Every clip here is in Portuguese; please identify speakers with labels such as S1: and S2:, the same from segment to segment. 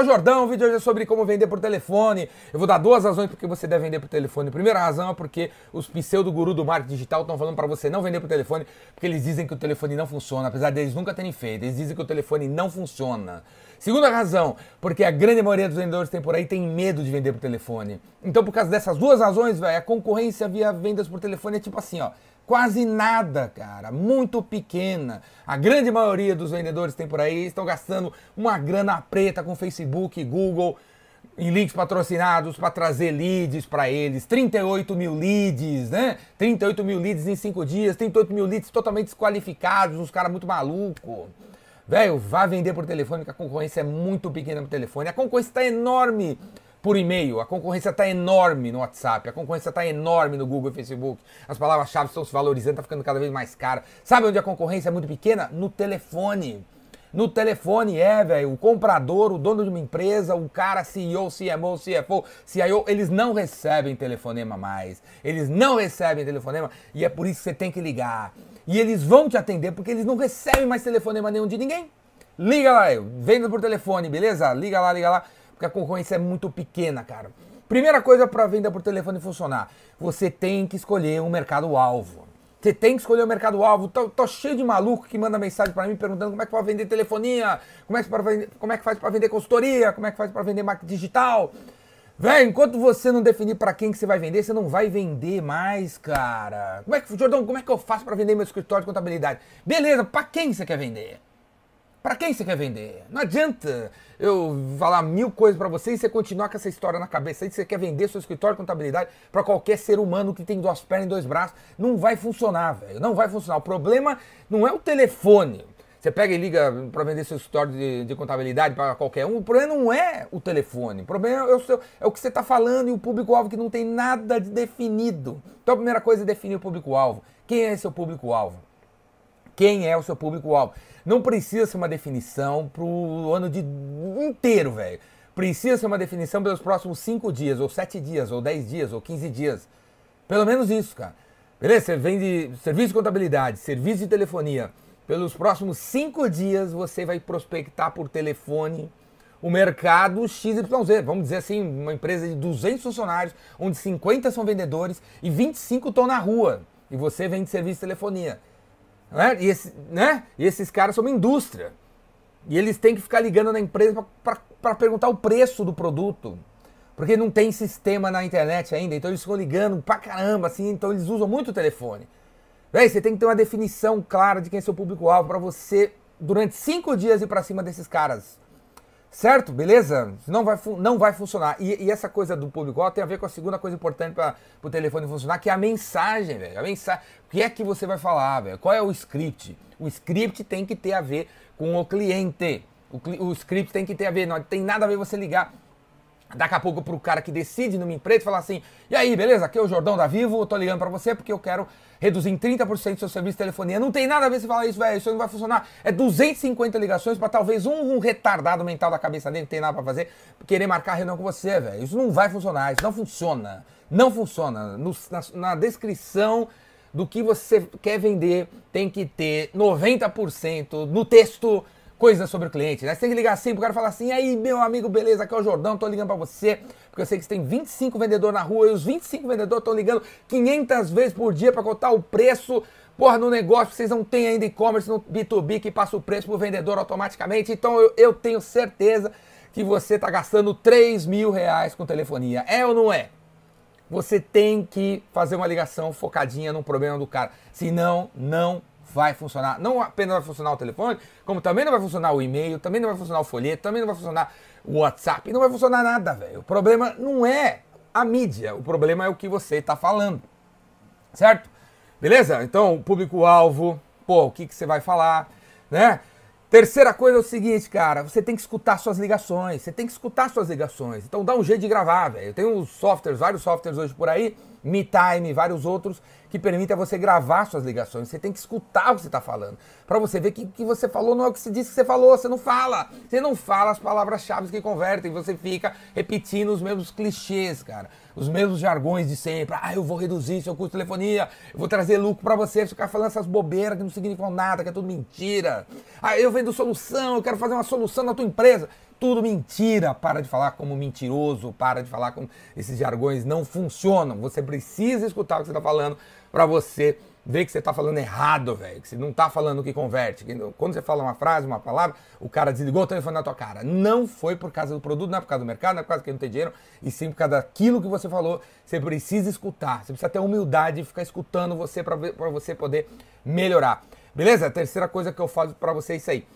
S1: o Jordão, o vídeo hoje é sobre como vender por telefone. Eu vou dar duas razões porque você deve vender por telefone. A primeira razão é porque os pseudo-guru do marketing digital estão falando para você não vender por telefone, porque eles dizem que o telefone não funciona, apesar deles nunca terem feito. Eles dizem que o telefone não funciona. Segunda razão, porque a grande maioria dos vendedores tem por aí tem medo de vender por telefone. Então, por causa dessas duas razões, velho, a concorrência via vendas por telefone é tipo assim, ó. Quase nada, cara. Muito pequena. A grande maioria dos vendedores tem por aí estão gastando uma grana preta com Facebook, Google, em links patrocinados para trazer leads para eles. 38 mil leads, né? 38 mil leads em 5 dias, 38 mil leads totalmente desqualificados, uns caras muito malucos. Velho, vá vender por telefone, que a concorrência é muito pequena no telefone. A concorrência está enorme por e-mail, a concorrência está enorme no WhatsApp, a concorrência está enorme no Google e Facebook. As palavras-chave estão se valorizando, está ficando cada vez mais cara. Sabe onde a concorrência é muito pequena? No telefone. No telefone é, velho, o comprador, o dono de uma empresa, o cara CEO, CMO, CFO, CIO, eles não recebem telefonema mais. Eles não recebem telefonema e é por isso que você tem que ligar. E eles vão te atender porque eles não recebem mais telefonema nenhum de ninguém. Liga lá, venda por telefone, beleza? Liga lá, liga lá, porque a concorrência é muito pequena, cara. Primeira coisa para venda por telefone funcionar, você tem que escolher um mercado-alvo. Você tem que escolher o mercado-alvo. Tô, tô, cheio de maluco que manda mensagem para mim perguntando como é que pode vender telefonia, como é que, vender, como é que faz para vender consultoria, como é que faz para vender marketing digital. Velho, enquanto você não definir para quem que você vai vender, você não vai vender mais, cara. Como é que, Jordão, como é que eu faço para vender meu escritório de contabilidade? Beleza, para quem você quer vender? Para quem você quer vender? Não adianta eu falar mil coisas para você e você continuar com essa história na cabeça aí você quer vender seu escritório de contabilidade para qualquer ser humano que tem duas pernas e dois braços. Não vai funcionar, velho. Não vai funcionar. O problema não é o telefone. Você pega e liga para vender seu escritório de, de contabilidade para qualquer um. O problema não é o telefone. O problema é o, seu, é o que você está falando e o público-alvo que não tem nada de definido. Então a primeira coisa é definir o público-alvo. Quem é seu público-alvo? Quem é o seu público-alvo? Não precisa ser uma definição para o ano de inteiro, velho. Precisa ser uma definição pelos próximos 5 dias, ou 7 dias, ou 10 dias, ou 15 dias. Pelo menos isso, cara. Beleza? Você vende serviço de contabilidade, serviço de telefonia pelos próximos cinco dias você vai prospectar por telefone o mercado XYZ. Vamos dizer assim, uma empresa de 200 funcionários, onde 50 são vendedores e 25 estão na rua. E você vende serviço de telefonia. Né? E, esse, né? e esses caras são uma indústria. E eles têm que ficar ligando na empresa para perguntar o preço do produto. Porque não tem sistema na internet ainda, então eles ficam ligando pra caramba, assim, então eles usam muito o telefone. Véi, você tem que ter uma definição clara de quem é seu público-alvo para você, durante cinco dias, ir para cima desses caras. Certo? Beleza? Não vai, não vai funcionar. E, e essa coisa do público-alvo tem a ver com a segunda coisa importante para o telefone funcionar, que é a mensagem, velho. A mensagem. O que é que você vai falar, velho? Qual é o script? O script tem que ter a ver com o cliente. O, o script tem que ter a ver, não tem nada a ver você ligar daqui a pouco pro cara que decide numa empresa falar assim: "E aí, beleza? Aqui é o Jordão da Vivo, tô ligando para você porque eu quero reduzir em 30% seu serviço de telefonia". Não tem nada a ver você falar isso, velho, isso não vai funcionar. É 250 ligações para talvez um, um, retardado mental da cabeça dele que tem nada para fazer, querer marcar reunião com você, velho. Isso não vai funcionar, isso não funciona. Não funciona. No, na, na descrição do que você quer vender tem que ter 90% no texto coisas sobre o cliente, né? Você tem que ligar assim pro cara falar assim, aí meu amigo, beleza, aqui é o Jordão, tô ligando para você, porque eu sei que você tem 25 vendedores na rua e os 25 vendedores estão ligando 500 vezes por dia para contar o preço, porra, no negócio, vocês não têm ainda e-commerce no B2B que passa o preço pro vendedor automaticamente, então eu, eu tenho certeza que você tá gastando 3 mil reais com telefonia, é ou não é? Você tem que fazer uma ligação focadinha no problema do cara, senão não vai funcionar. Não apenas vai funcionar o telefone, como também não vai funcionar o e-mail, também não vai funcionar o folheto, também não vai funcionar o WhatsApp, não vai funcionar nada, velho. O problema não é a mídia, o problema é o que você está falando. Certo? Beleza? Então, público-alvo, pô, o que, que você vai falar, né? Terceira coisa é o seguinte, cara, você tem que escutar suas ligações, você tem que escutar suas ligações. Então dá um jeito de gravar, velho. Tem uns softwares, vários softwares hoje por aí, MeTime, vários outros, que permitem você gravar suas ligações. Você tem que escutar o que você está falando, para você ver que o que você falou não é o que você disse que você falou, você não fala. Você não fala as palavras-chave que convertem, você fica repetindo os mesmos clichês, cara os mesmos jargões de sempre. Ah, eu vou reduzir seu custo de telefonia, eu vou trazer lucro para você, ficar falando essas bobeiras que não significam nada, que é tudo mentira. Ah, eu vendo solução, eu quero fazer uma solução na tua empresa. Tudo mentira. Para de falar como mentiroso, para de falar como esses jargões não funcionam. Você precisa escutar o que você está falando para você ver que você está falando errado, velho. Que você não está falando o que converte. Quando você fala uma frase, uma palavra, o cara desligou o telefone na tua cara. Não foi por causa do produto, não é por causa do mercado, não é por causa que não tem dinheiro, e sim por causa daquilo que você falou. Você precisa escutar. Você precisa ter humildade e ficar escutando você para você poder melhorar. Beleza? A terceira coisa que eu falo para você é isso aí.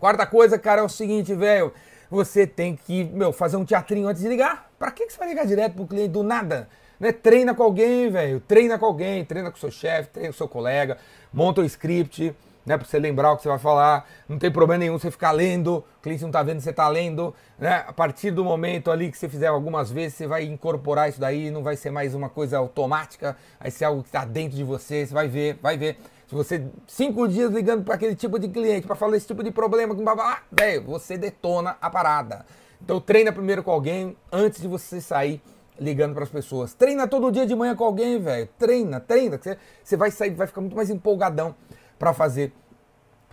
S1: Quarta coisa, cara, é o seguinte, velho. Você tem que, meu, fazer um teatrinho antes de ligar. Para que, que você vai ligar direto pro cliente do nada? Né? Treina com alguém, velho. Treina com alguém, treina com seu chefe, treina com seu colega, monta o script, né? Pra você lembrar o que você vai falar. Não tem problema nenhum você ficar lendo, o cliente não tá vendo você tá lendo, né? A partir do momento ali que você fizer algumas vezes, você vai incorporar isso daí, não vai ser mais uma coisa automática, vai ser algo que tá dentro de você, você vai ver, vai ver. Se você cinco dias ligando para aquele tipo de cliente para falar esse tipo de problema babá, velho, você detona a parada. Então treina primeiro com alguém antes de você sair ligando para as pessoas. Treina todo dia de manhã com alguém, velho. Treina, treina. Você, você vai sair, vai ficar muito mais empolgadão para fazer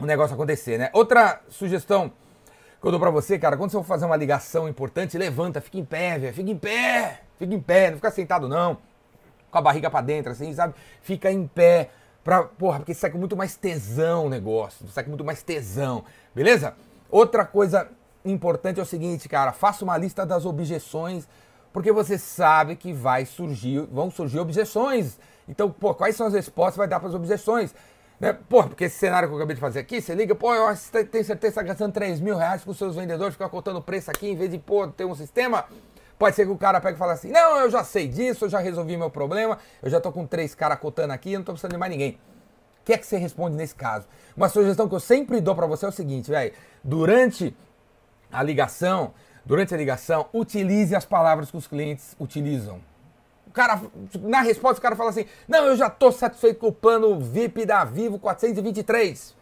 S1: o negócio acontecer, né? Outra sugestão que eu dou para você, cara, quando você for fazer uma ligação importante, levanta, fica em pé, velho. Fica em pé, fica em pé, não fica sentado não. Com a barriga para dentro, assim, sabe? Fica em pé. Pra, porra, porque sai com muito mais tesão o negócio. Sai com muito mais tesão. Beleza? Outra coisa importante é o seguinte, cara. Faça uma lista das objeções porque você sabe que vai surgir, vão surgir objeções. Então, pô, quais são as respostas que vai dar para as objeções? Né? Pô, porque esse cenário que eu acabei de fazer aqui, você liga, pô, eu tenho certeza que está gastando 3 mil reais com seus vendedores, ficar contando preço aqui, em vez de, pô, ter um sistema. Pode ser que o cara pegue e fale assim, não, eu já sei disso, eu já resolvi meu problema, eu já tô com três caras cotando aqui, eu não tô precisando de mais ninguém. O que é que você responde nesse caso? Uma sugestão que eu sempre dou para você é o seguinte, velho, durante a ligação, durante a ligação, utilize as palavras que os clientes utilizam. O cara, na resposta, o cara fala assim: Não, eu já estou satisfeito com o plano VIP da Vivo 423.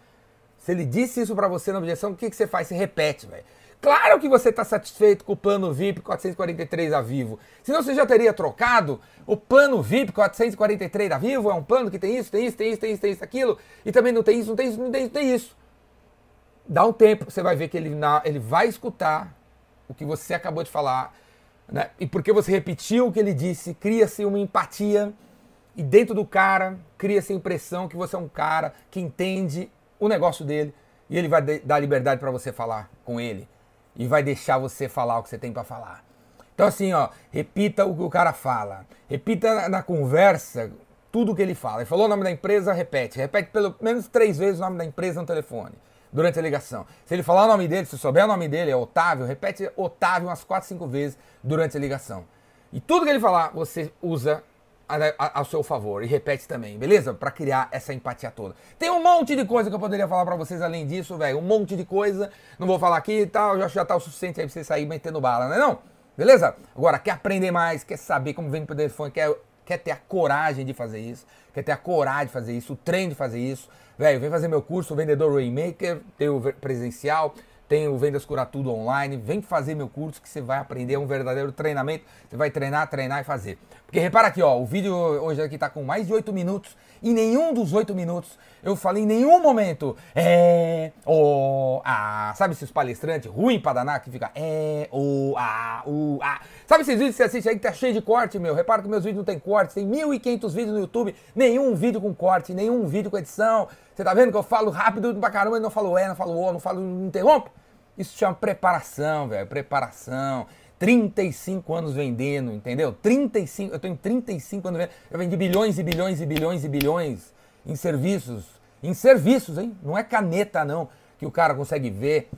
S1: Se ele disse isso para você na objeção, o que, que você faz? Você repete, velho. Claro que você está satisfeito com o plano VIP 443 da Vivo. Senão você já teria trocado. O plano VIP 443 da Vivo é um plano que tem isso, tem isso, tem isso, tem isso, tem isso, aquilo. E também não tem isso, não tem isso, não tem isso, tem isso. Dá um tempo, você vai ver que ele, ele vai escutar o que você acabou de falar, né? E porque você repetiu o que ele disse, cria-se uma empatia e dentro do cara cria-se a impressão que você é um cara que entende o negócio dele e ele vai dar liberdade para você falar com ele e vai deixar você falar o que você tem para falar. Então assim, ó, repita o que o cara fala, repita na, conversa tudo o que ele fala. Ele falou o nome da empresa, repete, repete pelo menos três vezes o nome da empresa no telefone durante a ligação. Se ele falar o nome dele, se souber o nome dele, é Otávio, repete Otávio umas 4, 5 vezes durante a ligação. E tudo que ele falar, você usa ao seu favor e repete também, beleza? Para criar essa empatia toda. Tem um monte de coisa que eu poderia falar para vocês além disso, velho. Um monte de coisa. Não vou falar aqui e tal, já, tá o suficiente aí pra você sair metendo bala, não é não? Beleza? Agora, quer aprender mais, quer saber como vem pro telefone, quer, quer ter a coragem de fazer isso, quer ter a coragem de fazer isso, o treino de fazer isso, Velho, vem fazer meu curso, Vendedor Rainmaker, tem o presencial, tem o Vendas Curar Tudo online. Vem fazer meu curso que você vai aprender, é um verdadeiro treinamento. Você vai treinar, treinar e fazer. Porque repara aqui, ó, o vídeo hoje aqui tá com mais de 8 minutos. Em nenhum dos 8 minutos eu falei em nenhum momento é, o, ah, sabe esses palestrantes ruim pra danar que fica é, o, ah, o, ah. Sabe esses vídeos que você assiste aí que tá cheio de corte, meu? Repara que meus vídeos não tem corte, tem 1.500 vídeos no YouTube, nenhum vídeo com corte, nenhum vídeo com edição. Você tá vendo que eu falo rápido pra caramba e não falo é, não falo o, não falo, não interrompo? Isso chama preparação, velho, preparação. 35 anos vendendo, entendeu? 35, eu em 35 anos vendendo. Eu vendi bilhões e bilhões e bilhões e bilhões em serviços. Em serviços, hein? Não é caneta, não, que o cara consegue ver,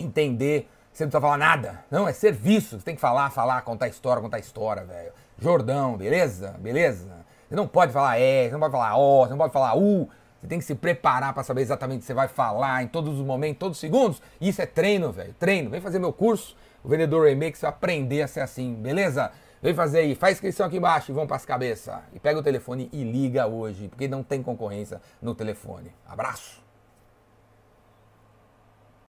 S1: entender. Você não precisa falar nada. Não, é serviço. Você tem que falar, falar, contar história, contar história, velho. Jordão, beleza? Beleza? Você não pode falar é, você não pode falar ó, você não pode falar u. Você tem que se preparar para saber exatamente o que você vai falar em todos os momentos, todos os segundos. Isso é treino, velho. Treino. Vem fazer meu curso, o Vendedor Remix, vai aprender a ser assim, beleza? Vem fazer aí, faz inscrição aqui embaixo e vão para as cabeças. E pega o telefone e liga hoje, porque não tem concorrência no telefone. Abraço!